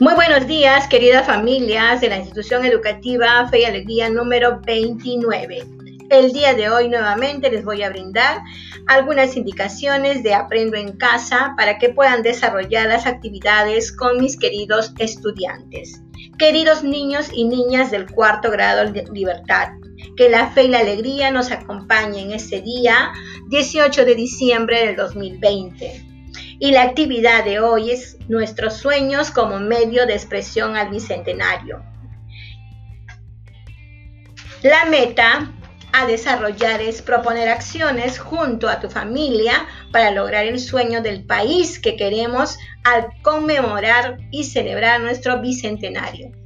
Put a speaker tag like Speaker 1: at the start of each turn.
Speaker 1: Muy buenos días, queridas familias de la institución educativa Fe y Alegría número 29. El día de hoy nuevamente les voy a brindar algunas indicaciones de Aprendo en casa para que puedan desarrollar las actividades con mis queridos estudiantes. Queridos niños y niñas del cuarto grado de libertad, que la fe y la alegría nos acompañen este día 18 de diciembre del 2020. Y la actividad de hoy es nuestros sueños como medio de expresión al bicentenario. La meta a desarrollar es proponer acciones junto a tu familia para lograr el sueño del país que queremos al conmemorar y celebrar nuestro bicentenario.